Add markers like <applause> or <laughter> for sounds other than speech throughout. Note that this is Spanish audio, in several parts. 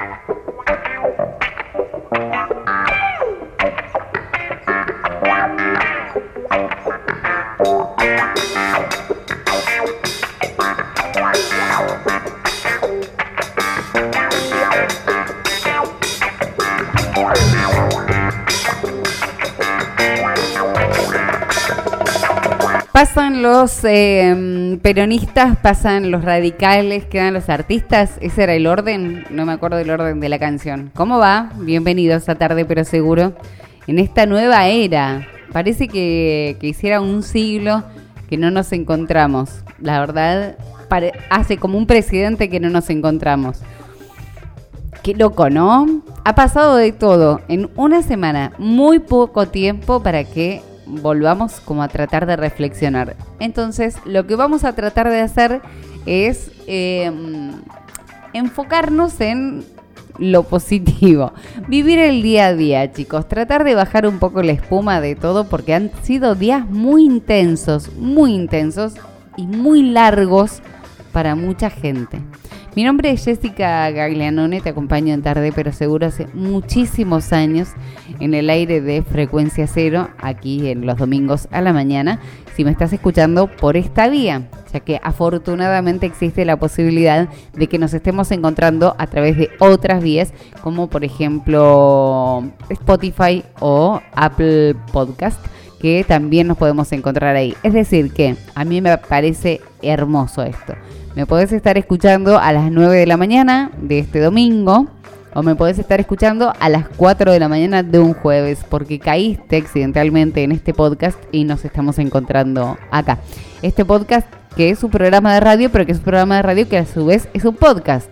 Thank you. Los eh, peronistas, pasan los radicales, quedan los artistas. Ese era el orden, no me acuerdo del orden de la canción. ¿Cómo va? Bienvenidos a Tarde pero Seguro. En esta nueva era, parece que, que hiciera un siglo que no nos encontramos. La verdad, hace como un presidente que no nos encontramos. Qué loco, ¿no? Ha pasado de todo en una semana, muy poco tiempo para que volvamos como a tratar de reflexionar. Entonces, lo que vamos a tratar de hacer es em, enfocarnos en lo positivo. <laughs> Vivir el día a día, chicos. Tratar de bajar un poco la espuma de todo porque han sido días muy intensos, muy intensos y muy largos para mucha gente. Mi nombre es Jessica Gaglianone, te acompaño en tarde, pero seguro hace muchísimos años en el aire de frecuencia cero, aquí en los domingos a la mañana, si me estás escuchando por esta vía, ya que afortunadamente existe la posibilidad de que nos estemos encontrando a través de otras vías, como por ejemplo Spotify o Apple Podcast que también nos podemos encontrar ahí. Es decir, que a mí me parece hermoso esto. Me podés estar escuchando a las 9 de la mañana de este domingo o me podés estar escuchando a las 4 de la mañana de un jueves porque caíste accidentalmente en este podcast y nos estamos encontrando acá. Este podcast que es un programa de radio, pero que es un programa de radio que a su vez es un podcast.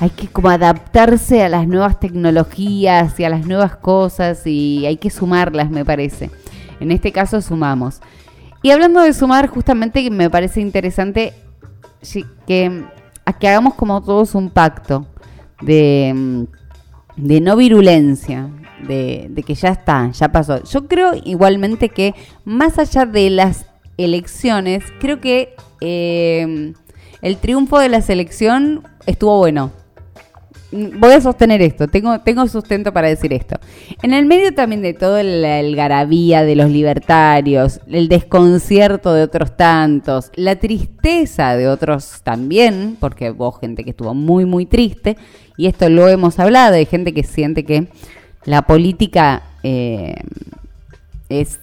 Hay que como adaptarse a las nuevas tecnologías y a las nuevas cosas y hay que sumarlas, me parece. En este caso sumamos. Y hablando de sumar, justamente me parece interesante que, a que hagamos como todos un pacto de, de no virulencia, de, que ya está, ya pasó. Yo creo igualmente que más allá de las elecciones, creo que eh, el triunfo de la selección estuvo bueno voy a sostener esto, tengo, tengo sustento para decir esto. En el medio también de todo el, el, garabía de los libertarios, el desconcierto de otros tantos, la tristeza de otros también, porque vos gente que estuvo muy, muy triste, y esto lo hemos hablado, hay gente que siente que la política eh, es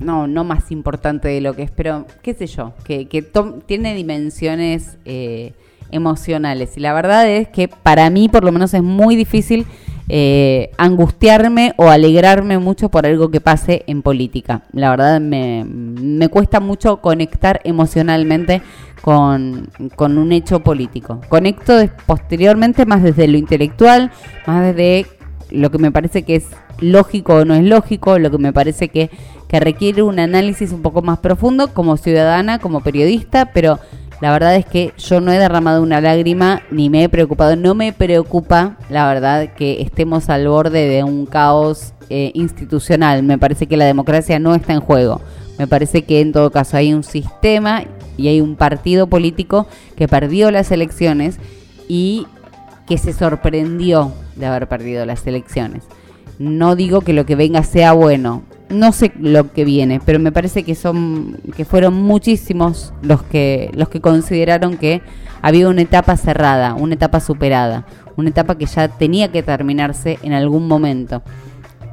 no, no más importante de lo que es, pero qué sé yo, que, que tiene dimensiones... Eh, emocionales. Y la verdad es que para mí por lo menos es muy difícil eh, angustiarme o alegrarme mucho por algo que pase en política. La verdad me, me cuesta mucho conectar emocionalmente con, con, un hecho político. Conecto posteriormente más desde lo intelectual, más desde lo que me parece que es lógico o no es lógico, lo que me parece que, que requiere un análisis un poco más profundo como ciudadana, como periodista, pero la verdad es que yo no he derramado una lágrima ni me he preocupado. No me preocupa, la verdad, que estemos al borde de un caos eh, institucional. Me parece que la democracia no está en juego. Me parece que en todo caso hay un sistema y hay un partido político que perdió las elecciones y que se sorprendió de haber perdido las elecciones. No digo que lo que venga sea bueno, no sé lo que viene, pero me parece que son que fueron muchísimos los que los que consideraron que había una etapa cerrada, una etapa superada, una etapa que ya tenía que terminarse en algún momento.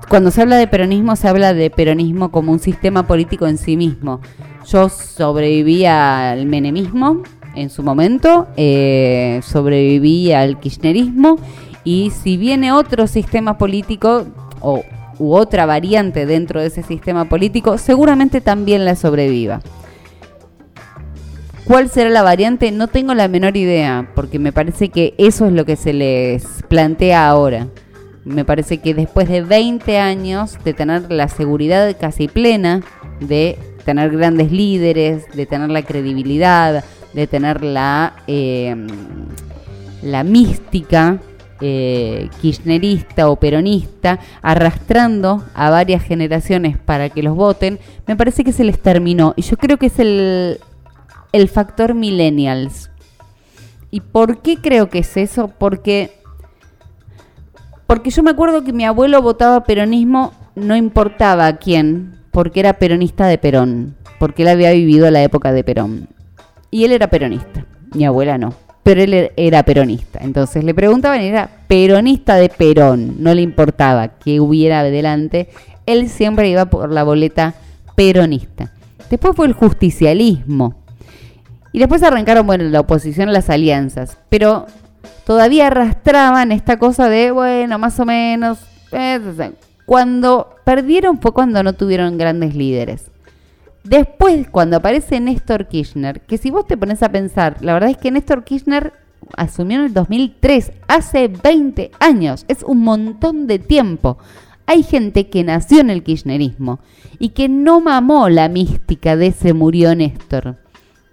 Cuando se habla de peronismo se habla de peronismo como un sistema político en sí mismo. Yo sobreviví al menemismo en su momento, eh, sobreviví al kirchnerismo y si viene otro sistema político o u otra variante dentro de ese sistema político, seguramente también la sobreviva. ¿Cuál será la variante? No tengo la menor idea, porque me parece que eso es lo que se les plantea ahora. Me parece que después de 20 años de tener la seguridad casi plena, de tener grandes líderes, de tener la credibilidad, de tener la, eh, la mística eh, kirchnerista o peronista, arrastrando a varias generaciones para que los voten, me parece que se les terminó. Y yo creo que es el, el factor millennials. ¿Y por qué creo que es eso? Porque Porque yo me acuerdo que mi abuelo votaba peronismo, no importaba a quién, porque era peronista de Perón, porque él había vivido la época de Perón. Y él era peronista, mi abuela no, pero él er-, era peronista. Entonces le preguntaban, era peronista de Perón, no le importaba que hubiera adelante, él siempre iba por la boleta peronista. Después fue el justicialismo. Y después arrancaron, bueno, la oposición las alianzas. Pero todavía arrastraban esta cosa de, bueno, más o menos. Eh, cuando perdieron fue cuando no tuvieron grandes líderes. Después, cuando aparece Néstor Kirchner, que si vos te pones a pensar, la verdad es que Néstor Kirchner asumió en el 2003, hace 20 años, es un montón de tiempo. Hay gente que nació en el kirchnerismo y que no mamó la mística de ese murió Néstor,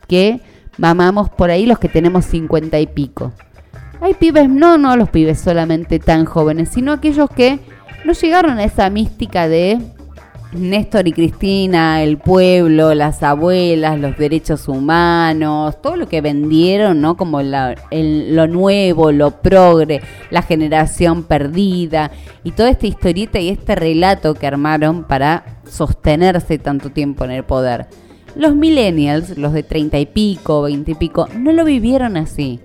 que mamamos por ahí los que tenemos 50 y pico. Hay pibes, no, no los pibes solamente tan jóvenes, sino aquellos que no llegaron a esa mística de Néstor y Cristina, el pueblo, las abuelas, los derechos humanos, todo lo que vendieron, ¿no? Como lo nuevo, lo progre, la generación perdida y toda esta historieta y este relato que armaron para sostenerse tanto tiempo en el poder. Los millennials, los de treinta y pico, veinte y pico, no lo vivieron así.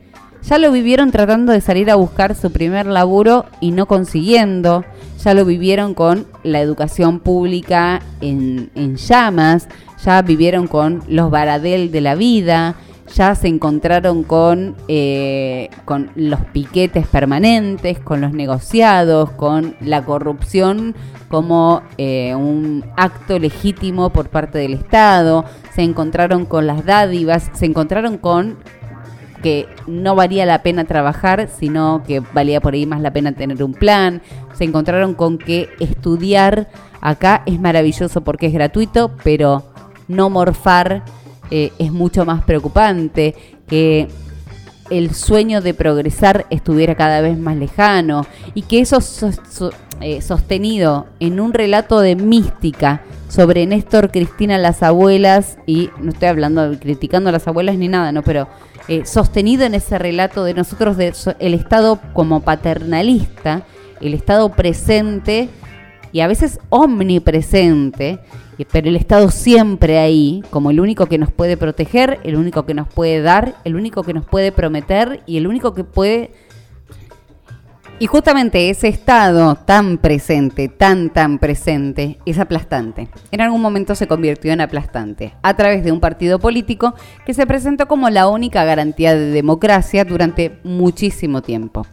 Ya lo vivieron tratando de salir a buscar su primer laburo y no consiguiendo. Ya lo vivieron con la educación pública en, llamas. Ya vivieron con los baradel de la vida. Ya se encontraron con, eh, con los piquetes permanentes, con los negociados, con la corrupción como eh, un acto legítimo por parte del Estado. Se encontraron con las dádivas. Se encontraron con que no valía la pena trabajar, sino que valía por ahí más la pena tener un plan. Se encontraron con que estudiar acá es maravilloso porque es gratuito, pero no morfar eh, es mucho más preocupante, que el sueño de progresar estuviera cada vez más lejano y que eso eh, sostenido en un relato de mística sobre Néstor, Cristina, las abuelas y no estoy hablando criticando a las abuelas ni nada, no, pero eh, sostenido en ese relato de nosotros, de el Estado como paternalista, el Estado presente y a veces omnipresente, pero el Estado siempre ahí, como el único que nos puede proteger, el único que nos puede dar, el único que nos puede prometer y el único que puede y justamente ese estado tan presente, tan, tan presente, es aplastante. En algún momento se convirtió en aplastante, a través de un partido político que se presentó como la única garantía de democracia durante muchísimo tiempo.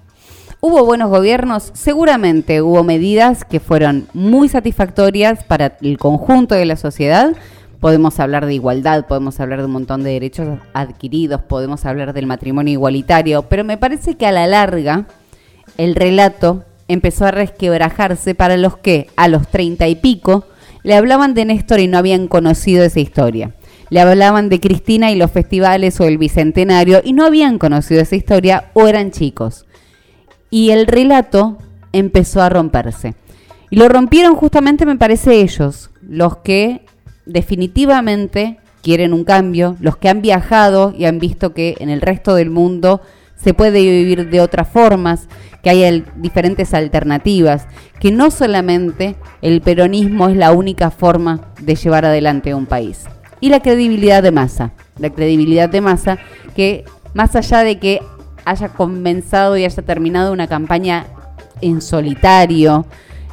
¿Hubo buenos gobiernos? Seguramente hubo medidas que fueron muy satisfactorias para el conjunto de la sociedad. Podemos hablar de igualdad, podemos hablar de un montón de derechos adquiridos, podemos hablar del matrimonio igualitario, pero me parece que a la larga el relato empezó a resquebrajarse para los que, a los treinta y pico, le hablaban de Néstor y no habían conocido esa historia. Le hablaban de Cristina y los festivales o el Bicentenario y no habían conocido esa historia o eran chicos. Y el relato empezó a romperse. Y lo rompieron justamente, me parece, ellos, los que definitivamente quieren un cambio, los que han viajado y han visto que en el resto del mundo se puede vivir de otras formas, que hay diferentes alternativas, que no solamente el peronismo es la única forma de llevar adelante un país. Y la credibilidad de masa, la credibilidad de masa que más allá de que haya comenzado y haya terminado una campaña en solitario,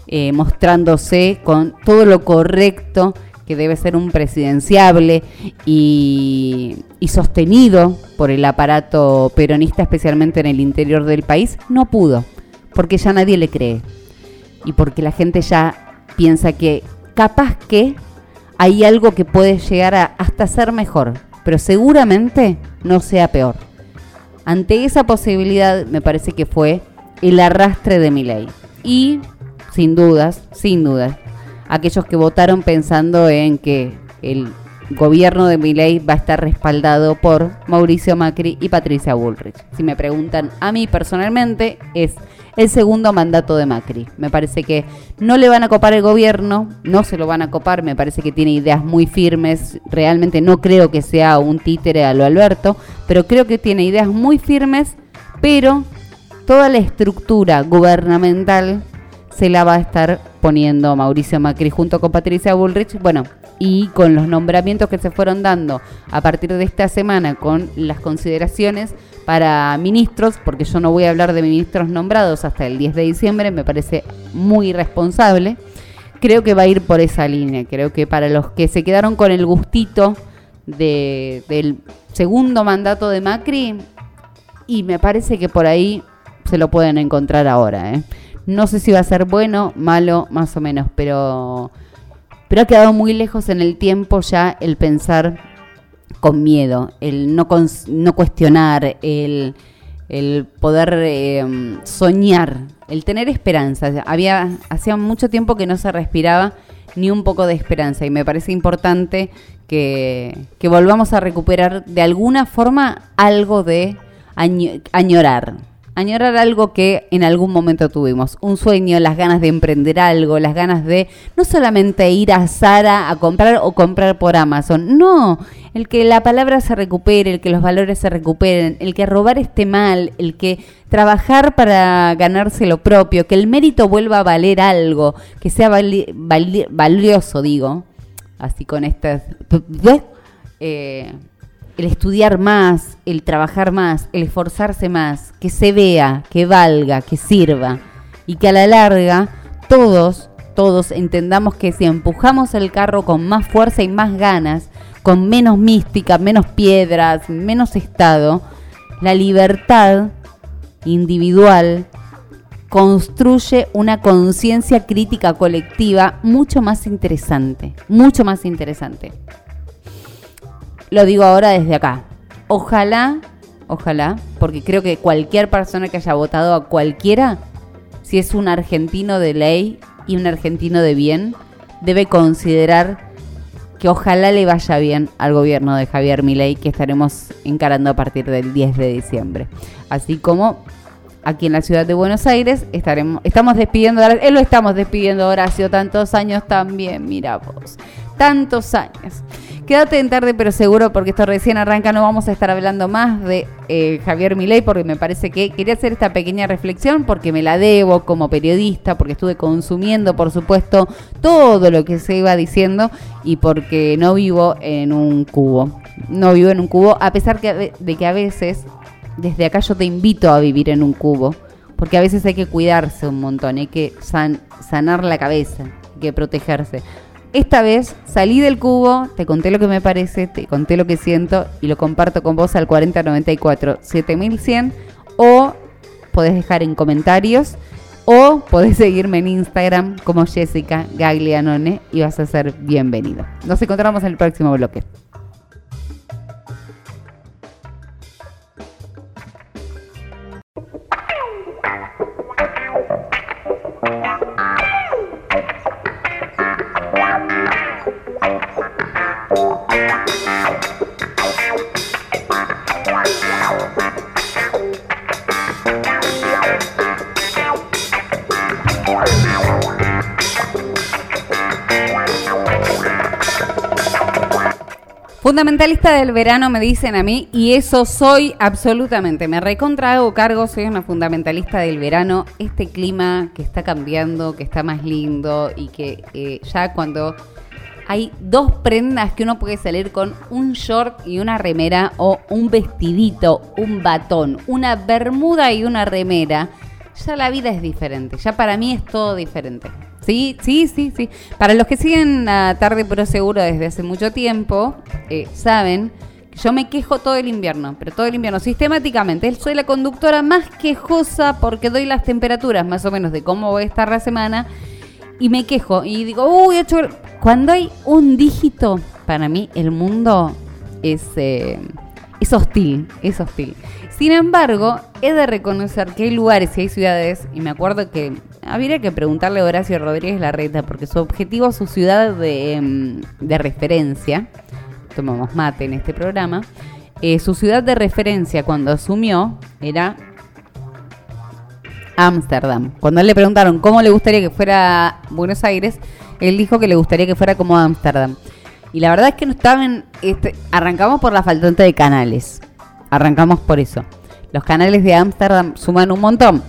eh, mostrándose con todo lo correcto que debe ser un presidenciable y, sostenido por el aparato peronista, especialmente en el interior del país, no pudo, porque ya nadie le cree y porque la gente ya piensa que capaz que hay algo que puede llegar a hasta ser mejor, pero seguramente no sea peor. Ante esa posibilidad me parece que fue el arrastre de mi ley. Y sin dudas, sin dudas, aquellos que votaron pensando en que el gobierno de Milei va a estar respaldado por Mauricio Macri y Patricia Bullrich. Si me preguntan a mí personalmente, es el segundo mandato de Macri. Me parece que no le van a copar el gobierno, no se lo van a copar, me parece que tiene ideas muy firmes, realmente no creo que sea un títere a lo Alberto, pero creo que tiene ideas muy firmes, pero toda la estructura gubernamental se la va a estar poniendo Mauricio Macri junto con Patricia Bullrich. Bueno, y con los nombramientos que se fueron dando a partir de esta semana con las consideraciones para ministros, porque yo no voy a hablar de ministros nombrados hasta el 10 de diciembre, me parece muy irresponsable. Creo que va a ir por esa línea. Creo que para los que se quedaron con el gustito del segundo mandato de Macri, y me parece que por ahí se lo pueden encontrar ahora. ¿eh? No sé si va a ser bueno, malo, más o menos, pero, pero ha quedado muy lejos en el tiempo ya el pensar con miedo, el no, no cuestionar, el, poder eh, soñar, el tener esperanza. Había, hacía mucho tiempo que no se respiraba ni un poco de esperanza y me parece importante que, que volvamos a recuperar de alguna forma algo de añorar añorar algo que en algún momento tuvimos, un sueño, las ganas de emprender algo, las ganas de no solamente ir a Sara a comprar o comprar por Amazon, no, el que la palabra se recupere, el que los valores se recuperen, el que robar esté mal, el que trabajar para ganarse lo propio, que el mérito vuelva a valer algo, que sea valioso, digo, así con estas... Eh, el estudiar más, el trabajar más, el esforzarse más, que se vea, que valga, que sirva y que a la larga todos, todos entendamos que si empujamos el carro con más fuerza y más ganas, con menos mística, menos piedras, menos estado, la libertad individual construye una conciencia crítica colectiva mucho más interesante, mucho más interesante. Lo digo ahora desde acá. Ojalá, ojalá, porque creo que cualquier persona que haya votado a cualquiera, si es un argentino de ley y un argentino de bien, debe considerar que ojalá le vaya bien al gobierno de Javier Milei que estaremos encarando a partir del 10 de diciembre. Así como aquí en la ciudad de Buenos Aires estaremos estamos despidiendo, él lo estamos despidiendo Horacio tantos años también, mira vos. Tantos años. Quédate en tarde, pero seguro, porque esto recién arranca, no vamos a estar hablando más de eh, Javier Milei, porque me parece que quería hacer esta pequeña reflexión, porque me la debo como periodista, porque estuve consumiendo, por supuesto, todo lo que se iba diciendo y porque no vivo en un cubo. No vivo en un cubo, a pesar de que a veces, desde acá yo te invito a vivir en un cubo, porque a veces hay que cuidarse un montón, hay que sanar la cabeza, hay que protegerse. Esta vez salí del cubo, te conté lo que me parece, te conté lo que siento y lo comparto con vos al 4094 7100 o podés dejar en comentarios o podés seguirme en Instagram como Jessica Gaglianone y vas a ser bienvenido. Nos encontramos en el próximo bloque. Fundamentalista del verano me dicen a mí y eso soy absolutamente. Me recontra hago cargo, soy una fundamentalista del verano. Este clima que está cambiando, que está más lindo y que eh, ya cuando hay dos prendas que uno puede salir con un short y una remera o un vestidito, un batón, una bermuda y una remera, ya la vida es diferente. Ya para mí es todo diferente. Sí, sí, sí, sí. Para los que siguen a Tarde Pero Seguro desde hace mucho tiempo, eh, saben que yo me quejo todo el invierno, pero todo el invierno, sistemáticamente. Soy la conductora más quejosa porque doy las temperaturas más o menos de cómo va a estar la semana y me quejo y digo, uy, hecho... Cuando hay un dígito, para mí el mundo es, eh, es hostil, es hostil. Sin embargo, he de reconocer que hay lugares y hay ciudades, y me acuerdo que habría que preguntarle a Horacio Rodríguez Larreta, porque su objetivo, su ciudad de, em, referencia, tomamos mate en este programa, eh, su ciudad de referencia cuando asumió era Ámsterdam. Cuando le preguntaron cómo le gustaría que fuera Buenos Aires, él dijo que le gustaría que fuera como Ámsterdam. Y la verdad es que no estaban. Este, arrancamos por la faltante de canales. Arrancamos por eso. los canales de Ámsterdam suman un montón.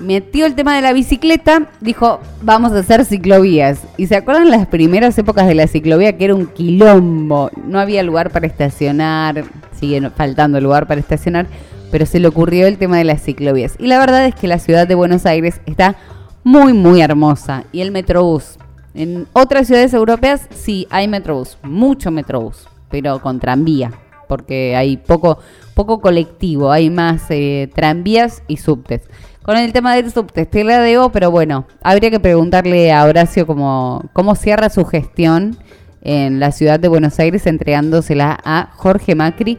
Metió el tema de la bicicleta, dijo, vamos a hacer ciclovías. ¿Y se acuerdan las primeras épocas de la ciclovía que era un quilombo? No había lugar para estacionar, sigue faltando lugar para estacionar, pero se le ocurrió el tema de las ciclovías. Y la verdad es que la ciudad de Buenos Aires está muy, muy hermosa. Y el Metrobús. En otras ciudades europeas sí hay Metrobús, mucho Metrobús, pero con tranvía porque hay poco, poco colectivo, hay más eh, tranvías y subtes. Con el tema del subte, te la debo, pero bueno, habría que preguntarle a Horacio cómo, cómo cierra su gestión en la ciudad de Buenos Aires entregándosela a Jorge Macri,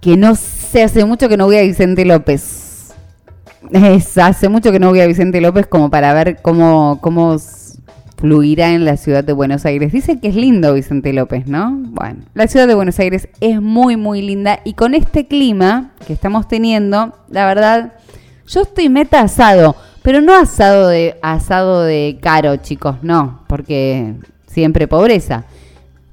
que no sé, hace mucho que no voy a Vicente López. Hace mucho que no voy a Vicente López como para ver cómo, cómo fluirá en la ciudad de Buenos Aires. Dice que es lindo Vicente López, ¿no? Bueno, la ciudad de Buenos Aires es muy, muy linda y con este clima que estamos teniendo, la verdad, yo estoy meta asado, pero no asado de asado de caro, chicos, no, porque siempre pobreza.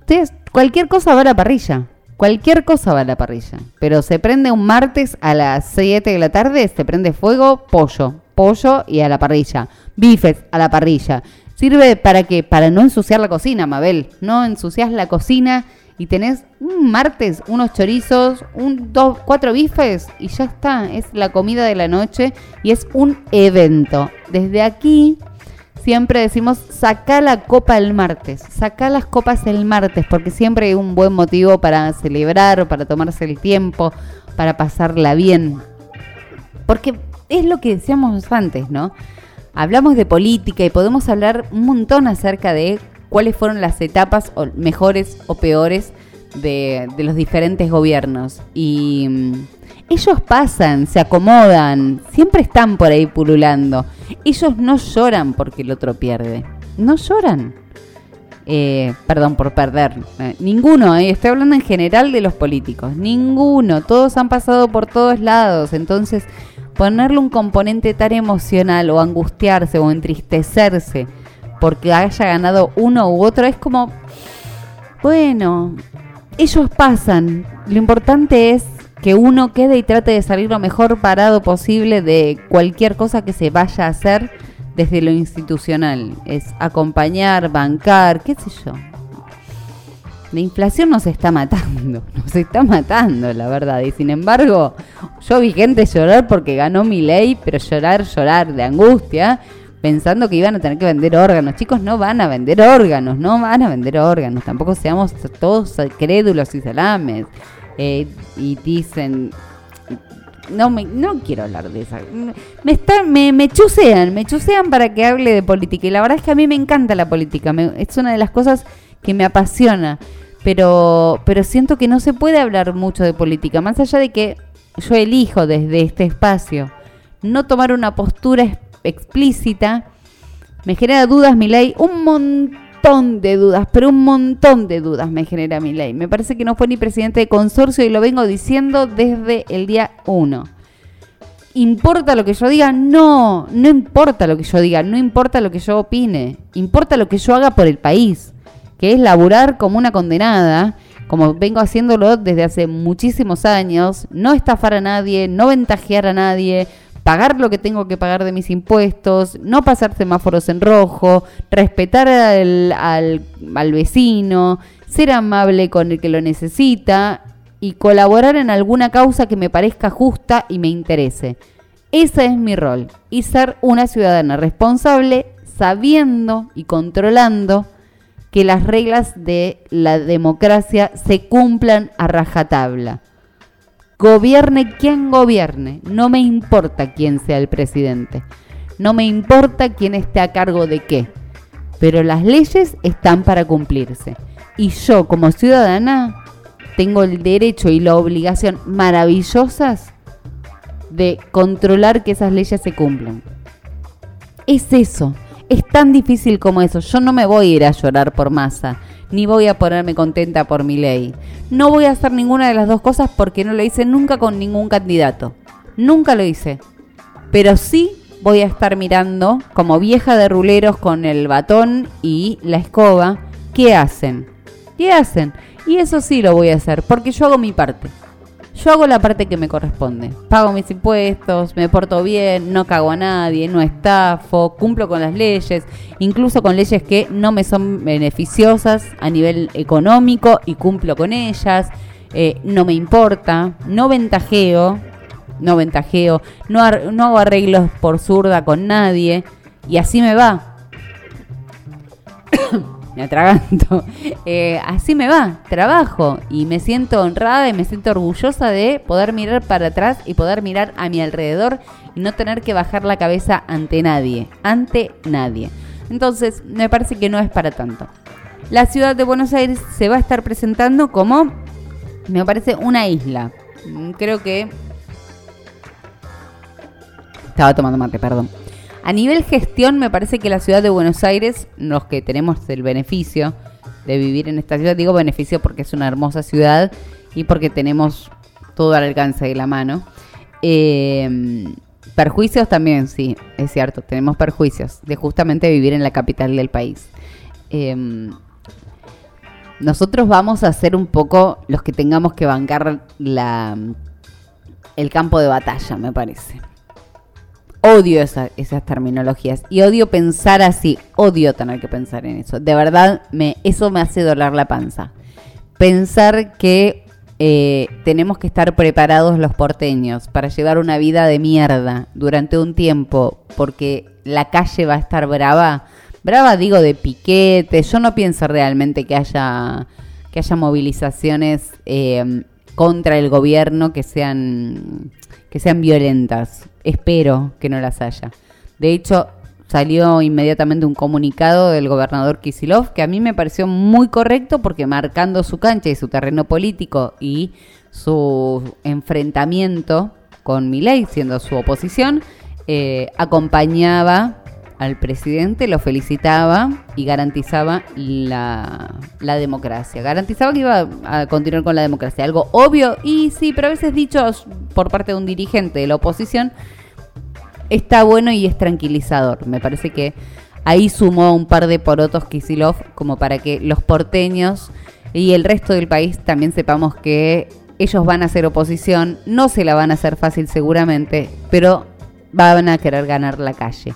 Entonces, cualquier cosa va a la parrilla. Cualquier cosa va a la parrilla. Pero se prende un martes a las 7 de la tarde, se prende fuego, pollo. Pollo y a la parrilla. Bifes a la parrilla. Sirve para que para no ensuciar la cocina, Mabel. No ensucias la cocina y tenés un martes unos chorizos, un dos, cuatro bifes y ya está. Es la comida de la noche y es un evento. Desde aquí siempre decimos saca la copa el martes, saca las copas el martes porque siempre hay un buen motivo para celebrar, para tomarse el tiempo, para pasarla bien. Porque es lo que decíamos antes, ¿no? Hablamos de política y podemos hablar un montón acerca de cuáles fueron las etapas mejores o peores de, los diferentes gobiernos. Y mm, ellos pasan, se acomodan, siempre están por ahí pululando. Ellos no lloran porque el otro pierde. No lloran. Eh, perdón por perder. Eh, ninguno, eh, estoy hablando en general de los políticos. Ninguno. Todos han pasado por todos lados. Entonces ponerle un componente tan emocional o angustiarse o entristecerse porque haya ganado uno u otro es como, bueno, ellos pasan. Lo importante es que uno quede y trate de salir lo mejor parado posible de cualquier cosa que se vaya a hacer desde lo institucional. Es acompañar, bancar, qué sé yo. La inflación nos está matando, <laughs> nos está matando, la verdad. Y sin embargo, yo vi gente llorar porque ganó mi ley, pero llorar, llorar de angustia, pensando que iban a tener que vender órganos. Chicos, no van a vender órganos, no van a vender órganos. Tampoco seamos todos crédulos y salames. Eh, y dicen, no me, no quiero hablar de esa. Me está, me, me chusean, me chusean para que hable de política. Y la verdad es que a mí me encanta la política. es una de las cosas que me apasiona, pero, pero siento que no se puede hablar mucho de política, más allá de que yo elijo desde este espacio no tomar una postura explícita, me genera dudas mi ley, un montón de dudas, pero un montón de dudas me genera mi ley. Me parece que no fue ni presidente de consorcio y lo vengo diciendo desde el día uno. ¿Importa lo que yo diga? No, no importa lo que yo diga, no importa lo que yo opine, importa lo que yo haga por el país que es laburar como una condenada, como vengo haciéndolo desde hace muchísimos años, no estafar a nadie, no ventajear a nadie, pagar lo que tengo que pagar de mis impuestos, no pasar semáforos en rojo, respetar al, al, vecino, ser amable con el que lo necesita y colaborar en alguna causa que me parezca justa y me interese. Ese es mi rol y ser una ciudadana responsable sabiendo y controlando que las reglas de la democracia se cumplan a rajatabla. Gobierne quien gobierne, no me importa quién sea el presidente, no me importa quién esté a cargo de qué, pero las leyes están para cumplirse. Y yo como ciudadana tengo el derecho y la obligación maravillosas de controlar que esas leyes se cumplan. Es eso. Es tan difícil como eso. Yo no me voy a ir a llorar por masa, ni voy a ponerme contenta por mi ley. No voy a hacer ninguna de las dos cosas porque no lo hice nunca con ningún candidato. Nunca lo hice. Pero sí voy a estar mirando como vieja de ruleros con el batón y la escoba. ¿Qué hacen? ¿Qué hacen? Y eso sí lo voy a hacer porque yo hago mi parte. Yo hago la parte que me corresponde. Pago mis impuestos, me porto bien, no cago a nadie, no estafo, cumplo con las leyes, incluso con leyes que no me son beneficiosas a nivel económico y cumplo con ellas. Eh, no me importa, no ventajeo, no ventajeo, no, no hago arreglos por zurda con nadie y así me va. Me atraganto. <laughs> Eh, así me va, trabajo y me siento honrada y me siento orgullosa de poder mirar para atrás y poder mirar a mi alrededor y no tener que bajar la cabeza ante nadie, ante nadie. Entonces, me parece que no es para tanto. La ciudad de Buenos Aires se va a estar presentando como, me parece, una isla. Mm, creo que... Estaba tomando mate, perdón. A nivel gestión, me parece que la ciudad de Buenos Aires, los que tenemos el beneficio de vivir en esta ciudad, digo beneficio porque es una hermosa ciudad y porque tenemos todo al alcance de la mano. Eh, perjuicios también, sí, es cierto, tenemos perjuicios de justamente vivir en la capital del país. Eh, nosotros vamos a ser un poco los que tengamos que bancar la, el campo de batalla, me parece odio esas terminologías y odio pensar así, odio tener que pensar en eso. De verdad, me, eso me hace doler la panza. Pensar que eh, tenemos que estar preparados los porteños para llevar una vida de mierda durante un tiempo porque la calle va a estar brava. Brava digo de piquete. Yo no pienso realmente que haya, que haya movilizaciones eh, contra el gobierno que sean que sean violentas. Espero que no las haya. De hecho, salió inmediatamente un comunicado del gobernador Kisilov que a mí me pareció muy correcto porque marcando su cancha y su terreno político y su enfrentamiento con Milei, siendo su oposición, eh, acompañaba al presidente, lo felicitaba y garantizaba la, la, democracia. Garantizaba que iba a continuar con la democracia. Algo obvio y sí, pero a veces dicho por parte de un dirigente de la oposición está bueno y es tranquilizador. Me parece que ahí sumó un par de porotos Kisilov como para que los porteños y el resto del país también sepamos que ellos van a hacer oposición, no se la van a hacer fácil seguramente, pero van a querer ganar la calle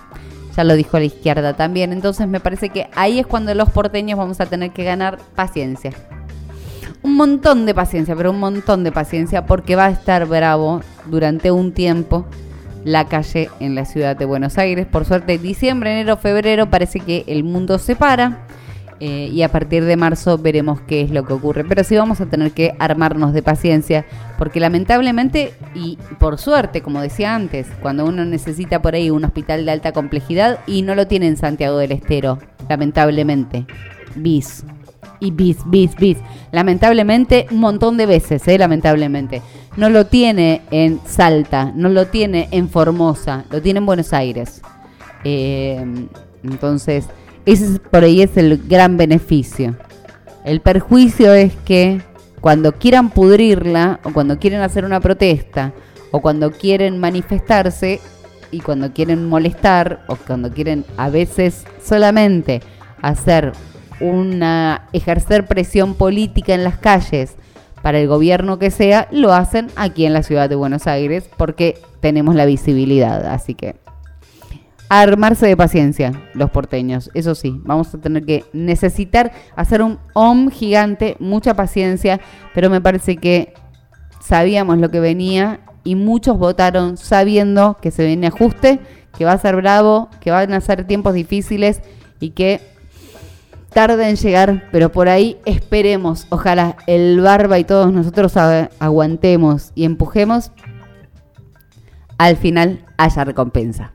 ya lo dijo la izquierda también. Entonces me parece que ahí es cuando los porteños vamos a tener que ganar paciencia. Un montón de paciencia, pero un montón de paciencia porque va a estar bravo durante un tiempo la calle en la ciudad de Buenos Aires. Por suerte, diciembre, enero, febrero parece que el mundo se para eh, y a partir de marzo veremos qué es lo que ocurre. Pero sí vamos a tener que armarnos de paciencia, porque lamentablemente, y por suerte, como decía antes, cuando uno necesita por ahí un hospital de alta complejidad y no lo tiene en Santiago del Estero, lamentablemente, bis. Y bis, bis, bis. Lamentablemente, un montón de veces, ¿eh? lamentablemente. No lo tiene en Salta, no lo tiene en Formosa, lo tiene en Buenos Aires. Eh, entonces, ese por ahí es el gran beneficio. El perjuicio es que cuando quieran pudrirla o cuando quieren hacer una protesta o cuando quieren manifestarse y cuando quieren molestar o cuando quieren a veces solamente hacer una ejercer presión política en las calles para el gobierno que sea, lo hacen aquí en la ciudad de Buenos Aires porque tenemos la visibilidad, así que armarse de paciencia los porteños. Eso sí, vamos a tener que necesitar hacer un OM gigante, mucha paciencia, pero me parece que sabíamos lo que venía y muchos votaron sabiendo que se viene ajuste, que va a ser bravo, que van a ser tiempos difíciles y que tarde en llegar, pero por ahí esperemos, ojalá el barba y todos nosotros aguantemos y empujemos, al final haya recompensa.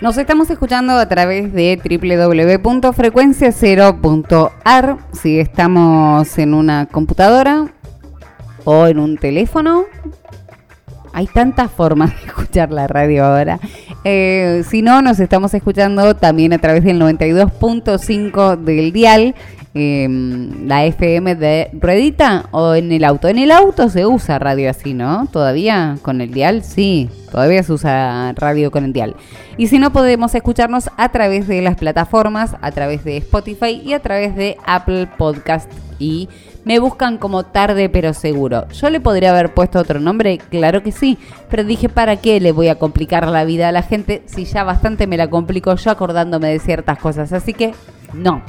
Nos estamos escuchando a través de www.frecuenciacero.ar. Si estamos en una computadora o en un teléfono Hay tantas formas de escuchar la radio ahora. Eh, si no, nos estamos escuchando también a través del 92.5 del dial Em, la FM de ruedita o en el auto. En el auto se usa radio así, ¿no? Todavía con el dial, sí, todavía se usa radio con el dial. Y si no, podemos escucharnos a través de las plataformas, a través de Spotify y a través de Apple Podcast. Y me buscan como tarde pero seguro. ¿Yo le podría haber puesto otro nombre? Claro que sí, pero dije, ¿para qué le voy a complicar la vida a la gente si ya bastante me la complico yo acordándome de ciertas cosas? Así que, no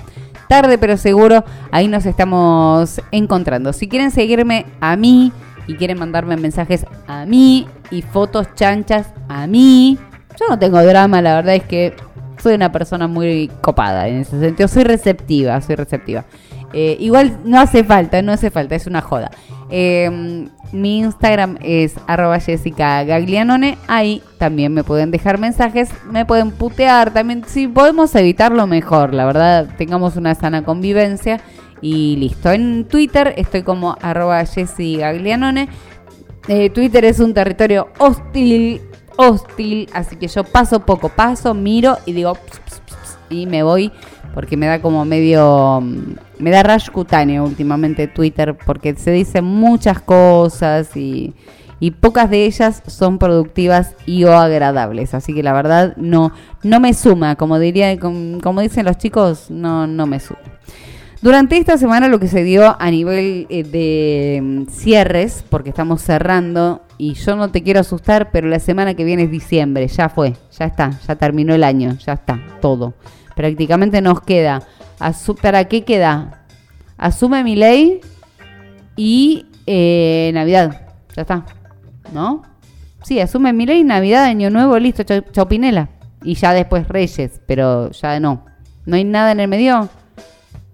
tarde pero seguro, ahí nos estamos encontrando. Si quieren seguirme a mí y quieren mandarme mensajes a mí y fotos chanchas a mí, yo no tengo drama, la verdad es que soy una persona muy copada en ese sentido, soy receptiva, soy receptiva. Eh, igual no hace falta, no hace falta, es una joda. Eh, mi Instagram es arroba Jessica. Ahí también me pueden dejar mensajes, me pueden putear. También, si podemos evitarlo mejor, la verdad, tengamos una sana convivencia. Y listo. En Twitter estoy como arroba. Eh, Twitter es un territorio hostil, hostil. Así que yo paso poco, paso, miro y digo y me voy porque me da como medio me da rash cutáneo últimamente Twitter porque se dicen muchas cosas y, pocas de ellas son productivas y o agradables. Así que la verdad no, no me suma, como diría, como, dicen los chicos, no, no me suma. Durante esta semana lo que se dio a nivel eh, de mm, cierres, porque estamos cerrando, y yo no te quiero asustar, pero la semana que viene es diciembre, ya fue, ya está, ya terminó el año, ya está, todo. Prácticamente nos queda ¿Para qué queda? Asume mi ley y eh, Navidad. Ya está. ¿No? Sí, asume mi ley, Navidad, Año Nuevo, listo, Chopinela. Y ya después Reyes, pero ya no. No hay nada en el medio.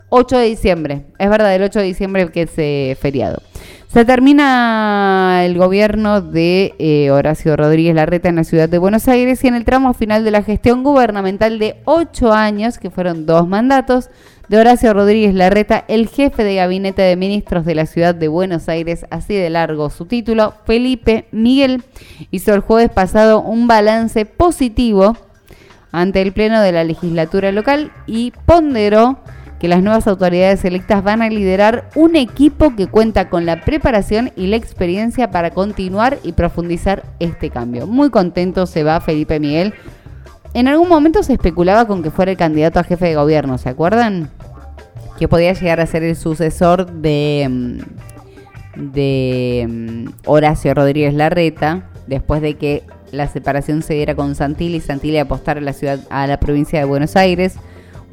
8 de diciembre. Es verdad, el 8 de diciembre que es eh, feriado. Se termina el gobierno de eh, Horacio Rodríguez Larreta en la ciudad de Buenos Aires y en el tramo final de la gestión gubernamental de ocho años, que fueron dos mandatos, de Horacio Rodríguez Larreta, el jefe de gabinete de ministros de la ciudad de Buenos Aires, así de largo su título, Felipe Miguel, hizo el jueves pasado un balance positivo ante el Pleno de la legislatura local y ponderó que las nuevas autoridades electas van a liderar un equipo que cuenta con la preparación y la experiencia para continuar y profundizar este cambio. Muy contento se va Felipe Miguel. En algún momento se especulaba con que fuera el candidato a jefe de gobierno, ¿se acuerdan? Que podía llegar a ser el sucesor de, mm, de mm, Horacio Rodríguez Larreta, después de que la separación se diera con Santilli y Santilli apostara a la ciudad, a la provincia de Buenos Aires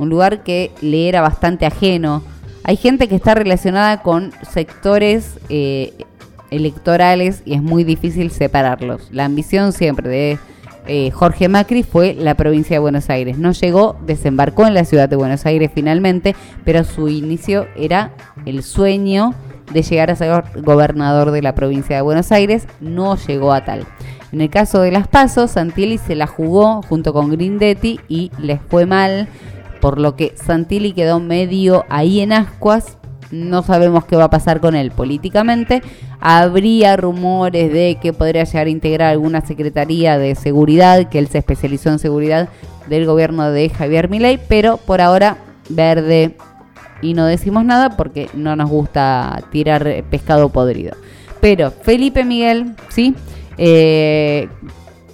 un lugar que le era bastante ajeno. Hay gente que está relacionada con sectores eh, electorales y es muy difícil separarlos. La ambición siempre de eh, Jorge Macri fue la provincia de Buenos Aires. No llegó, desembarcó en la ciudad de Buenos Aires finalmente, pero su inicio era el sueño de llegar a ser gobernador de la provincia de Buenos Aires. No llegó a tal. En el caso de las Pasos, Santilli se la jugó junto con Grindetti y les fue mal por lo que Santilli quedó medio ahí en ascuas. No sabemos qué va a pasar con él políticamente. Habría rumores de que podría llegar a integrar alguna secretaría de seguridad, que él se especializó en seguridad del gobierno de Javier Milei, pero por ahora verde y no decimos nada porque no nos gusta tirar pescado podrido. Pero Felipe Miguel, ¿sí? Eh,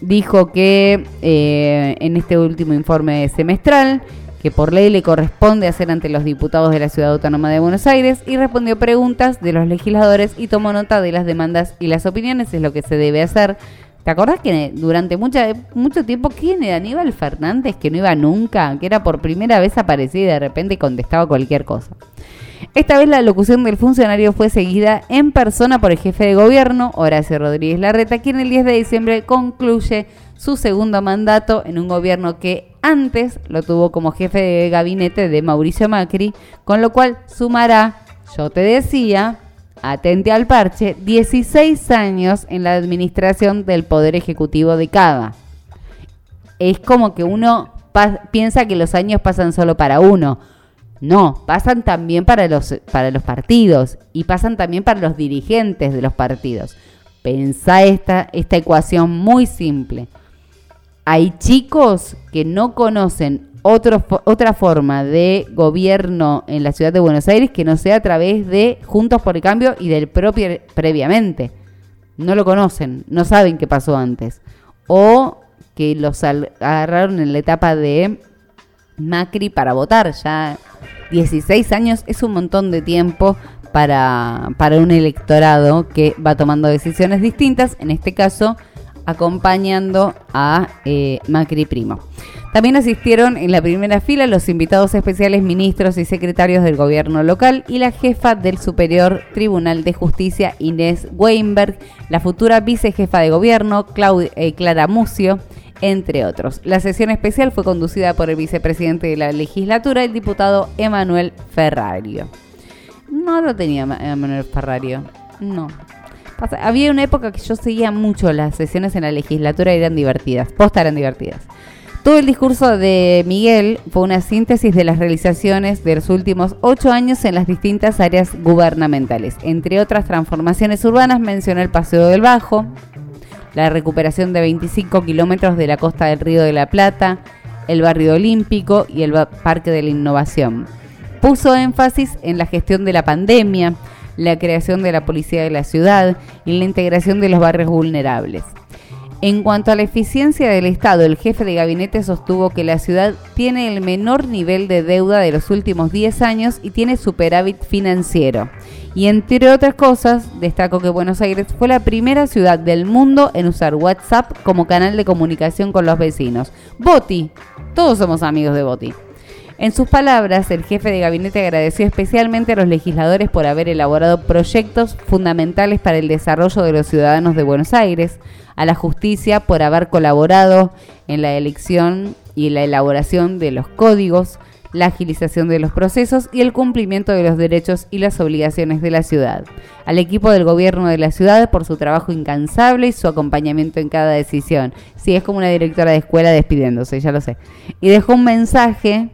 dijo que eh, en este último informe semestral que por ley le corresponde hacer ante los diputados de la Ciudad Autónoma de Buenos Aires y respondió preguntas de los legisladores y tomó nota de las demandas y las opiniones, es lo que se debe hacer. ¿Te acordás que durante mucho tiempo, ¿quién era Aníbal Fernández? Que no iba nunca, que era por primera vez aparecía y de repente contestaba cualquier cosa. Esta vez la locución del funcionario fue seguida en persona por el jefe de gobierno, Horacio Rodríguez Larreta, quien el 10 de diciembre concluye su segundo mandato en un gobierno que antes lo tuvo como jefe de gabinete de Mauricio Macri, con lo cual sumará, yo te decía, atente al parche, 16 años en la administración del Poder Ejecutivo de Cava. Es como que uno piensa que los años pasan solo para uno. No, pasan también para los, para los partidos y pasan también para los dirigentes de los partidos. Pensá esta, esta ecuación muy simple. Hay chicos que no conocen otra forma de gobierno en la ciudad de Buenos Aires que no sea a través de Juntos por el Cambio y del propio previamente. No lo conocen, no saben qué pasó antes. O que los agarraron en la etapa de Macri para votar. Ya 16 años es un montón de tiempo para, para un electorado que va tomando decisiones distintas, en este caso acompañando a eh, Macri Primo. También asistieron en la primera fila los invitados especiales ministros y secretarios del gobierno local y la jefa del Superior Tribunal de Justicia Inés Weinberg, la futura vicejefa de gobierno Claudia, eh, Clara Mucio, entre otros. La sesión especial fue conducida por el vicepresidente de la legislatura, el diputado Emanuel Ferrario. No lo tenía Emanuel Ferrario, no. Había una época que yo seguía mucho las sesiones en la legislatura y eran divertidas, posta eran divertidas. Todo el discurso de Miguel fue una síntesis de las realizaciones de los últimos ocho años en las distintas áreas gubernamentales. Entre otras transformaciones urbanas mencionó el Paseo del Bajo, la recuperación de 25 kilómetros de la costa del Río de la Plata, el barrio olímpico y el Parque de la Innovación. Puso énfasis en la gestión de la pandemia, la creación de la policía de la ciudad y la integración de los barrios vulnerables. En cuanto a la eficiencia del Estado, el jefe de gabinete sostuvo que la ciudad tiene el menor nivel de deuda de los últimos 10 años y tiene superávit financiero. Y entre otras cosas, destacó que Buenos Aires fue la primera ciudad del mundo en usar WhatsApp como canal de comunicación con los vecinos. Boti, todos somos amigos de Boti. En sus palabras, el jefe de gabinete agradeció especialmente a los legisladores por haber elaborado proyectos fundamentales para el desarrollo de los ciudadanos de Buenos Aires, a la justicia por haber colaborado en la elección y la elaboración de los códigos, la agilización de los procesos y el cumplimiento de los derechos y las obligaciones de la ciudad. Al equipo del gobierno de la ciudad por su trabajo incansable y su acompañamiento en cada decisión. Sí, es como una directora de escuela despidiéndose, ya lo sé. Y dejó un mensaje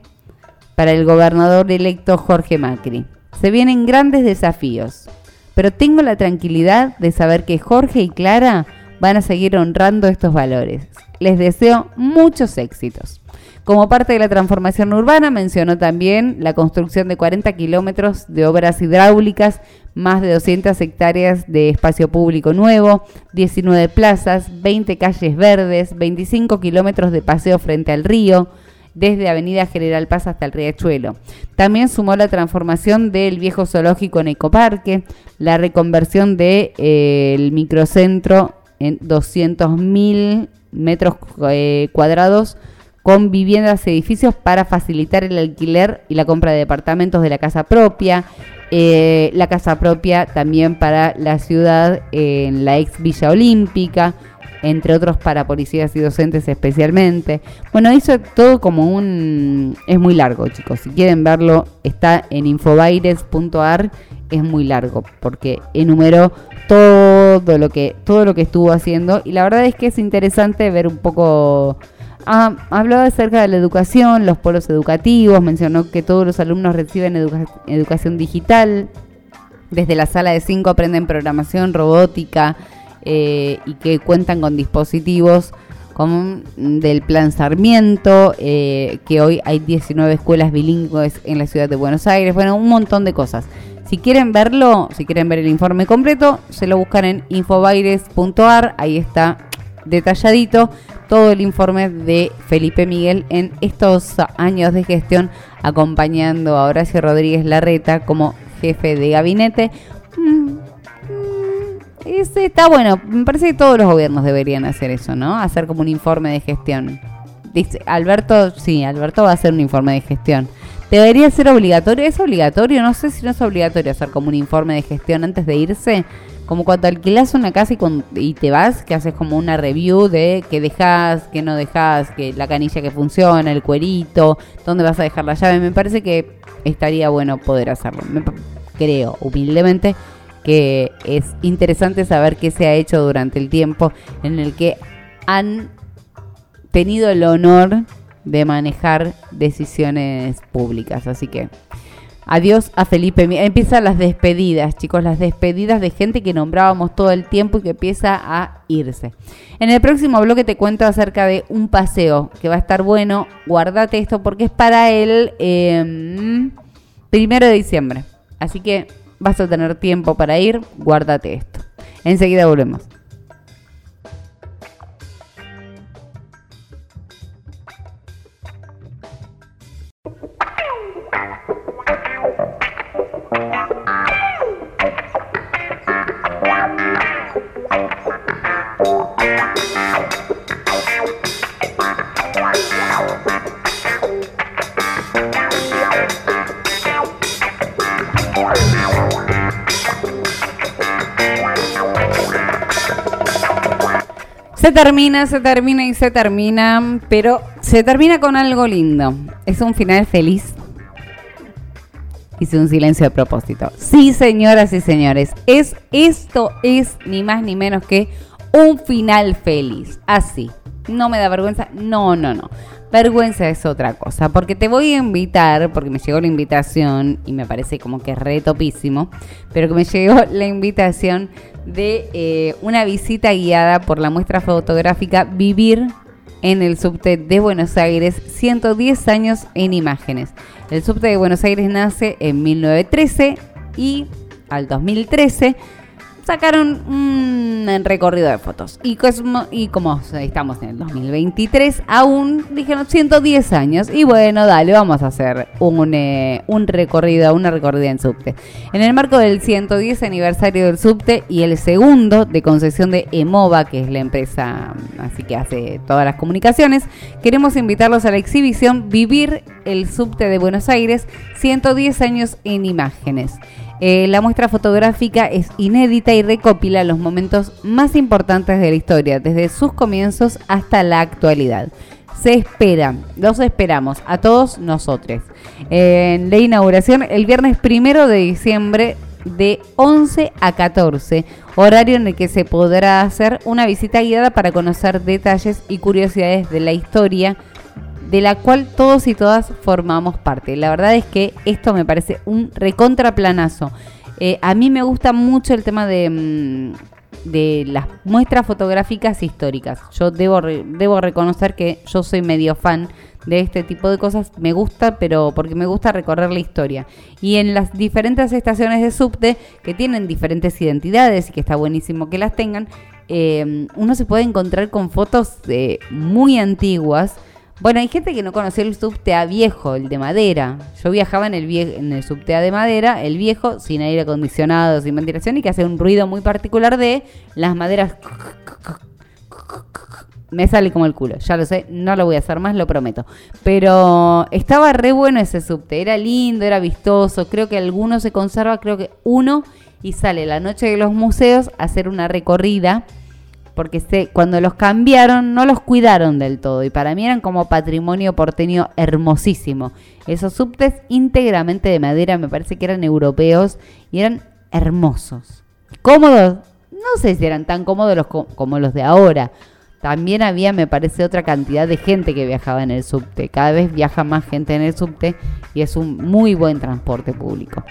para el gobernador electo Jorge Macri. Se vienen grandes desafíos, pero tengo la tranquilidad de saber que Jorge y Clara van a seguir honrando estos valores. Les deseo muchos éxitos. Como parte de la transformación urbana, mencionó también la construcción de 40 kilómetros de obras hidráulicas, más de 200 hectáreas de espacio público nuevo, 19 plazas, 20 calles verdes, 25 kilómetros de paseo frente al río, desde Avenida General Paz hasta el Riachuelo. También sumó la transformación del viejo zoológico en Ecoparque, la reconversión del de, eh, microcentro en 200.000 metros eh, cuadrados con viviendas y edificios para facilitar el alquiler y la compra de departamentos de la casa propia. Eh, la casa propia también para la ciudad en la ex Villa Olímpica, entre otros para policías y docentes especialmente. Bueno, hizo todo como un... Es muy largo, chicos. Si quieren verlo, está en infobaires.ar. Es muy largo porque enumeró todo lo que todo lo que estuvo haciendo y la verdad es que es interesante ver un poco ah, habló acerca de la educación, los polos educativos, mencionó que todos los alumnos reciben educación digital, desde la sala de 5 aprenden programación, robótica, eh, y que cuentan con dispositivos como del Plan Sarmiento, eh, que hoy hay 19 escuelas bilingües en la ciudad de Buenos Aires, bueno, un montón de cosas. Si quieren verlo, si quieren ver el informe completo, se lo buscan en infobaires.ar, ahí está detalladito todo el informe de Felipe Miguel en estos años de gestión acompañando a Horacio Rodríguez Larreta como jefe de gabinete. Mm, ese está bueno. Me parece que todos los gobiernos deberían hacer eso, ¿no? Hacer como un informe de gestión. Dice, Alberto, sí, Alberto va a hacer un informe de gestión. Debería ser obligatorio, es obligatorio, no sé si no es obligatorio hacer como un informe de gestión antes de irse, como cuando alquilas una casa y, te vas, que haces como una review de qué dejas, qué no dejas, que la canilla que funciona, el cuerito, dónde vas a dejar la llave. Me parece que estaría bueno poder hacerlo. creo, humildemente, que es interesante saber qué se ha hecho durante el tiempo en el que han tenido el honor de manejar decisiones públicas. Así que Adiós a Felipe. Empiezan las despedidas, chicos, las despedidas de gente que nombrábamos todo el tiempo y que empieza a irse. En el próximo bloque te cuento acerca de un paseo que va a estar bueno. Guardate esto porque es para el em, primero de diciembre. Así que vas a tener tiempo para ir. Guárdate esto. Enseguida volvemos. Se termina, se termina y se termina, pero se termina con algo lindo. Es un final feliz. Hice un silencio de propósito. Sí, señoras y señores, es esto es ni más ni menos que un final feliz. Así. No me da vergüenza. No, no, no. Vergüenza es otra cosa, porque te voy a invitar, porque me llegó la invitación y me parece como que re topísimo, pero que me llegó la invitación de eh, una visita guiada por la muestra fotográfica Vivir en el subte de Buenos Aires, 110 años en imágenes. El subte de Buenos Aires nace en 1913 y al 2013 sacaron un recorrido de fotos. Y, como estamos en el 2023, aún dijeron 110 años. Y bueno, dale, vamos a hacer un, eh, un recorrido, una recorrida en subte. En el marco del 110 aniversario del subte y el segundo de concesión de EMOVA, que es la empresa así que hace todas las comunicaciones, queremos invitarlos a la exhibición Vivir el subte de Buenos Aires, 110 años en imágenes. Eh, la muestra fotográfica es inédita y recopila los momentos más importantes de la historia, desde sus comienzos hasta la actualidad. Se espera, los esperamos a todos nosotros. En la inauguración el viernes primero de diciembre de 11 a 14, horario en el que se podrá hacer una visita guiada para conocer detalles y curiosidades de la historia de la cual todos y todas formamos parte. La verdad es que esto me parece un recontraplanazo. Eh, a mí me gusta mucho el tema de, mm, de las muestras fotográficas históricas. Yo debo, debo reconocer que yo soy medio fan de este tipo de cosas. Me gusta, pero porque me gusta recorrer la historia. Y en las diferentes estaciones de subte, que tienen diferentes identidades y que está buenísimo que las tengan, eh, uno se puede encontrar con fotos de muy antiguas bueno, hay gente que no conocía el subte a viejo, el de madera. Yo viajaba en el, en el subte de madera, el viejo, sin aire acondicionado, sin ventilación y que hace un ruido muy particular de las maderas. Me sale como el culo, ya lo sé, no lo voy a hacer más, lo prometo. Pero estaba re bueno ese subte, era lindo, era vistoso. Creo que alguno se conserva, creo que uno, y sale la noche de los museos a hacer una recorrida porque sé, cuando los cambiaron no los cuidaron del todo y para mí eran como patrimonio porteño hermosísimo. Esos subtes íntegramente de madera me parece que eran europeos y eran hermosos. Cómodos, no sé si eran tan cómodos como los de ahora, también había, me parece, otra cantidad de gente que viajaba en el subte. Cada vez viaja más gente en el subte y es un muy buen transporte público.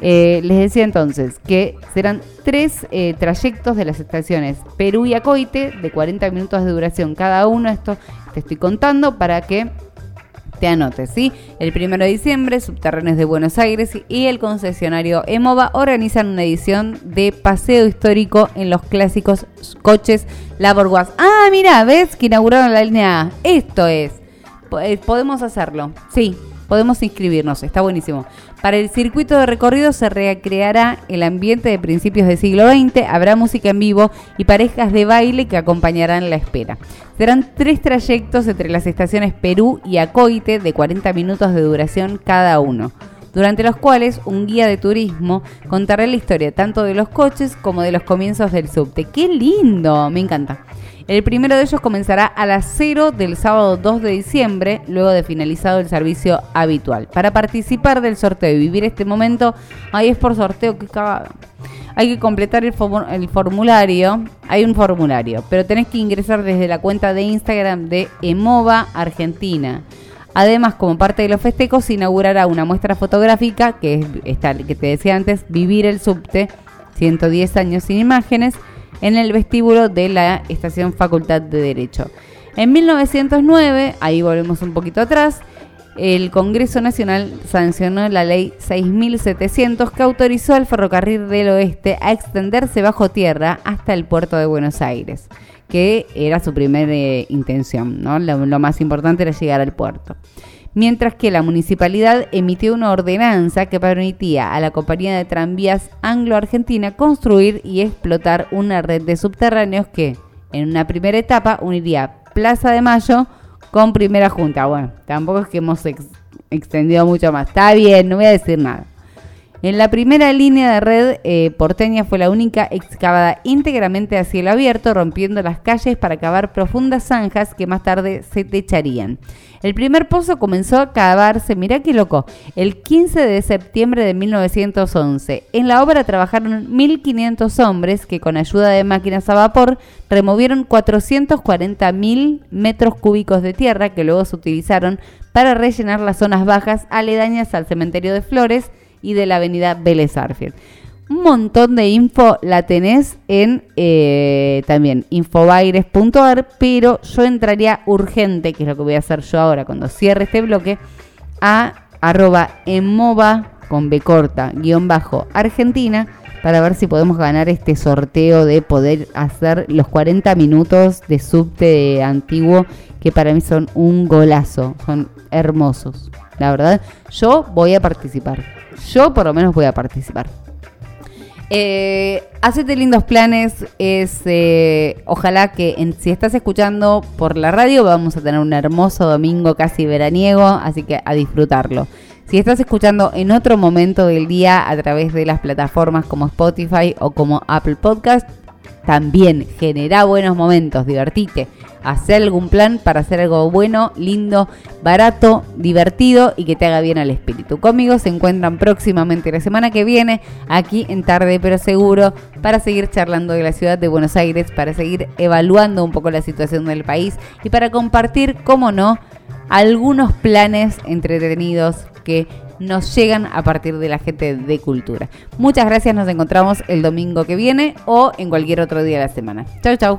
Eh, les decía entonces que serán tres eh, trayectos de las estaciones Perú y Acoite de 40 minutos de duración cada uno. Esto te estoy contando para que te anotes, ¿sí? El 1 de diciembre, Subterráneos de Buenos Aires y el concesionario Emova organizan una edición de paseo histórico en los clásicos coches Laborguas. Ah, mira, ¿ves que inauguraron la línea A? Esto es. Eh, podemos hacerlo, sí, podemos inscribirnos, está buenísimo. Para el circuito de recorrido se recreará el ambiente de principios del siglo XX, habrá música en vivo y parejas de baile que acompañarán la espera. Serán tres trayectos entre las estaciones Perú y Acoite de 40 minutos de duración cada uno, durante los cuales un guía de turismo contará la historia tanto de los coches como de los comienzos del subte. ¡Qué lindo! Me encanta. El primero de ellos comenzará a las 0 del sábado 2 de diciembre, luego de finalizado el servicio habitual. Para participar del sorteo y vivir este momento, ahí es por sorteo, que cagada. Hay que completar el, el, formulario, hay un formulario, pero tenés que ingresar desde la cuenta de Instagram de Emova Argentina. Además, como parte de los festejos, se inaugurará una muestra fotográfica, que es esta que te decía antes, Vivir el Subte, 110 años sin imágenes, en el vestíbulo de la Estación Facultad de Derecho. En 1909, ahí volvemos un poquito atrás, el Congreso Nacional sancionó la ley 6700 que autorizó al ferrocarril del oeste a extenderse bajo tierra hasta el puerto de Buenos Aires que era su primera eh, intención, ¿no? Lo, más importante era llegar al puerto. Mientras que la municipalidad emitió una ordenanza que permitía a la compañía de tranvías anglo-argentina construir y explotar una red de subterráneos que, en una primera etapa, uniría Plaza de Mayo con Primera Junta. Bueno, tampoco es que hemos extendido mucho más. Está bien, no voy a decir nada. En la primera línea de red eh, porteña fue la única excavada íntegramente a cielo abierto, rompiendo las calles para cavar profundas zanjas que más tarde se techarían. El primer pozo comenzó a cavarse, mirá qué loco, el 15 de septiembre de 1911. En la obra trabajaron 1.500 hombres que con ayuda de máquinas a vapor removieron 440.000 metros cúbicos de tierra que luego se utilizaron para rellenar las zonas bajas aledañas al cementerio de Flores y de la avenida Vélez Arfield. Un montón de info la tenés en eh, también infobaires.ar, pero yo entraría urgente, que es lo que voy a hacer yo ahora cuando cierre este bloque, a arroba emova con B corta, guion bajo, Argentina, para ver si podemos ganar este sorteo de poder hacer los 40 minutos de subte antiguo, que para mí son un golazo, son hermosos. La verdad, yo voy a participar. Yo por lo menos voy a participar. Eh, hacete lindos planes. Es, eh, ojalá que si estás escuchando por la radio vamos a tener un hermoso domingo casi veraniego, así que a disfrutarlo. Si estás escuchando en otro momento del día a través de las plataformas como Spotify o como Apple Podcast, también genera buenos momentos, divertite hacer algún plan para hacer algo bueno, lindo, barato, divertido y que te haga bien al espíritu. Conmigo se encuentran próximamente la semana que viene aquí en Tarde pero Seguro para seguir charlando de la ciudad de Buenos Aires, para seguir evaluando un poco la situación del país y para compartir, como no, algunos planes entretenidos que nos llegan a partir de la gente de cultura. Muchas gracias, nos encontramos el domingo que viene o en cualquier otro día de la semana. Chau, chau.